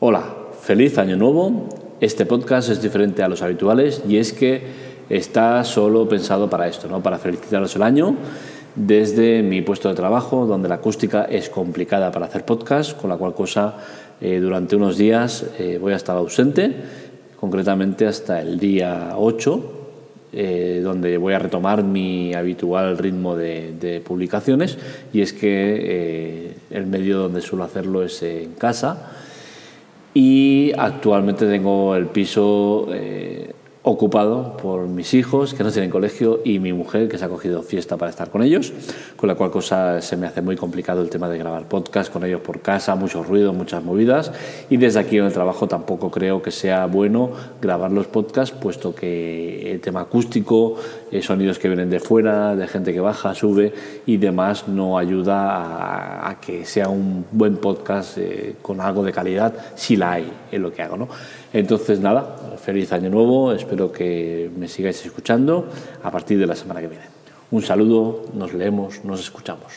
Hola, feliz año nuevo. Este podcast es diferente a los habituales y es que está solo pensado para esto, ¿no? para felicitaros el año desde mi puesto de trabajo, donde la acústica es complicada para hacer podcast, con la cual cosa eh, durante unos días eh, voy a estar ausente, concretamente hasta el día 8, eh, donde voy a retomar mi habitual ritmo de, de publicaciones y es que el medio donde suelo hacerlo es en casa y actualmente tengo el piso eh, ocupado por mis hijos que no tienen colegio y mi mujer que se ha cogido fiesta para estar con ellos, con la cual cosa se me hace muy complicado el tema de grabar podcast con ellos por casa, mucho ruido, muchas movidas y desde aquí en el trabajo tampoco creo que sea bueno grabar los podcasts puesto que el tema acústico, eh, sonidos que vienen de fuera, de gente que baja, sube y demás no ayuda a, que sea un buen podcast eh, con algo de calidad si la hay en lo que hago. ¿no? Entonces nada, feliz año nuevo, espero que me sigáis escuchando a partir de la semana que viene. Un saludo, nos leemos, nos escuchamos.